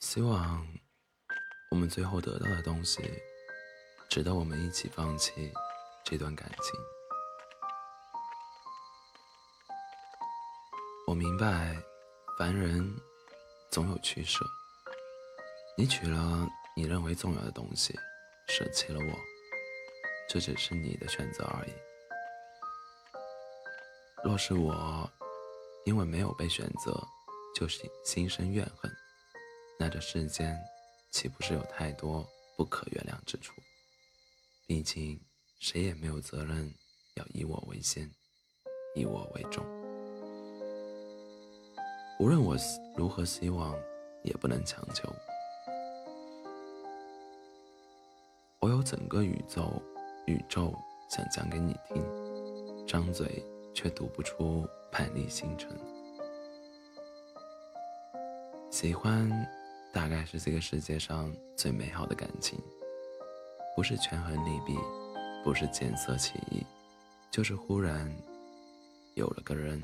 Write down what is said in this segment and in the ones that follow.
希望我们最后得到的东西，值得我们一起放弃这段感情。我明白，凡人总有取舍。你取了你认为重要的东西，舍弃了我，这只是你的选择而已。若是我因为没有被选择，就是心生怨恨，那这世间岂不是有太多不可原谅之处？毕竟谁也没有责任要以我为先，以我为重。无论我如何希望，也不能强求。我有整个宇宙，宇宙想讲给你听，张嘴却读不出叛逆星辰。喜欢，大概是这个世界上最美好的感情，不是权衡利弊，不是见色起意，就是忽然有了个人，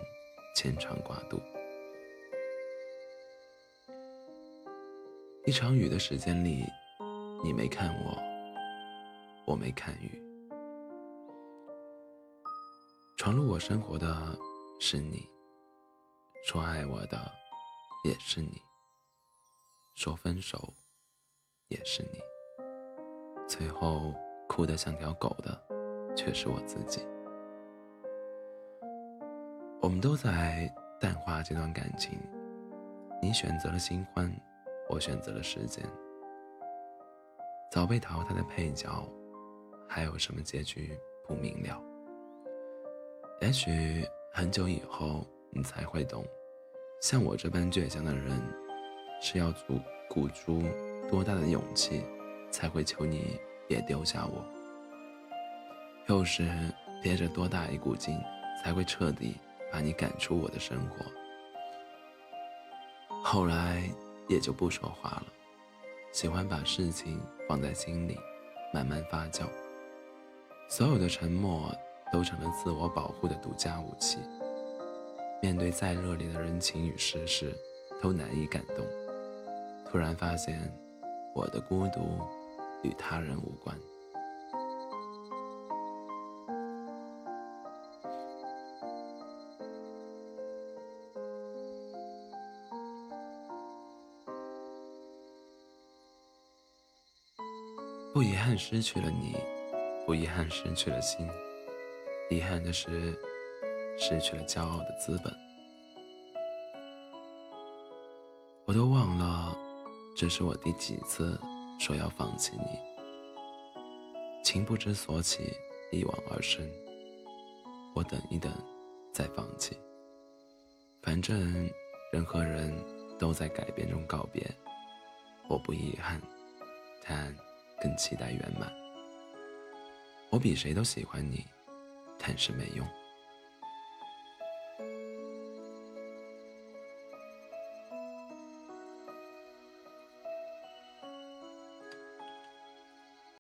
牵肠挂肚。一场雨的时间里，你没看我，我没看雨。闯入我生活的是你，说爱我的也是你，说分手也是你，最后哭得像条狗的却是我自己。我们都在淡化这段感情，你选择了新欢。我选择了时间，早被淘汰的配角，还有什么结局不明了？也许很久以后你才会懂，像我这般倔强的人，是要鼓鼓足多大的勇气，才会求你别丢下我？又是憋着多大一股劲，才会彻底把你赶出我的生活？后来。也就不说话了，喜欢把事情放在心里，慢慢发酵。所有的沉默都成了自我保护的独家武器。面对再热烈的人情与世事，都难以感动。突然发现，我的孤独与他人无关。不遗憾失去了你，不遗憾失去了心，遗憾的是失去了骄傲的资本。我都忘了，这是我第几次说要放弃你。情不知所起，一往而深。我等一等，再放弃。反正人和人都在改变中告别，我不遗憾，但。更期待圆满。我比谁都喜欢你，但是没用。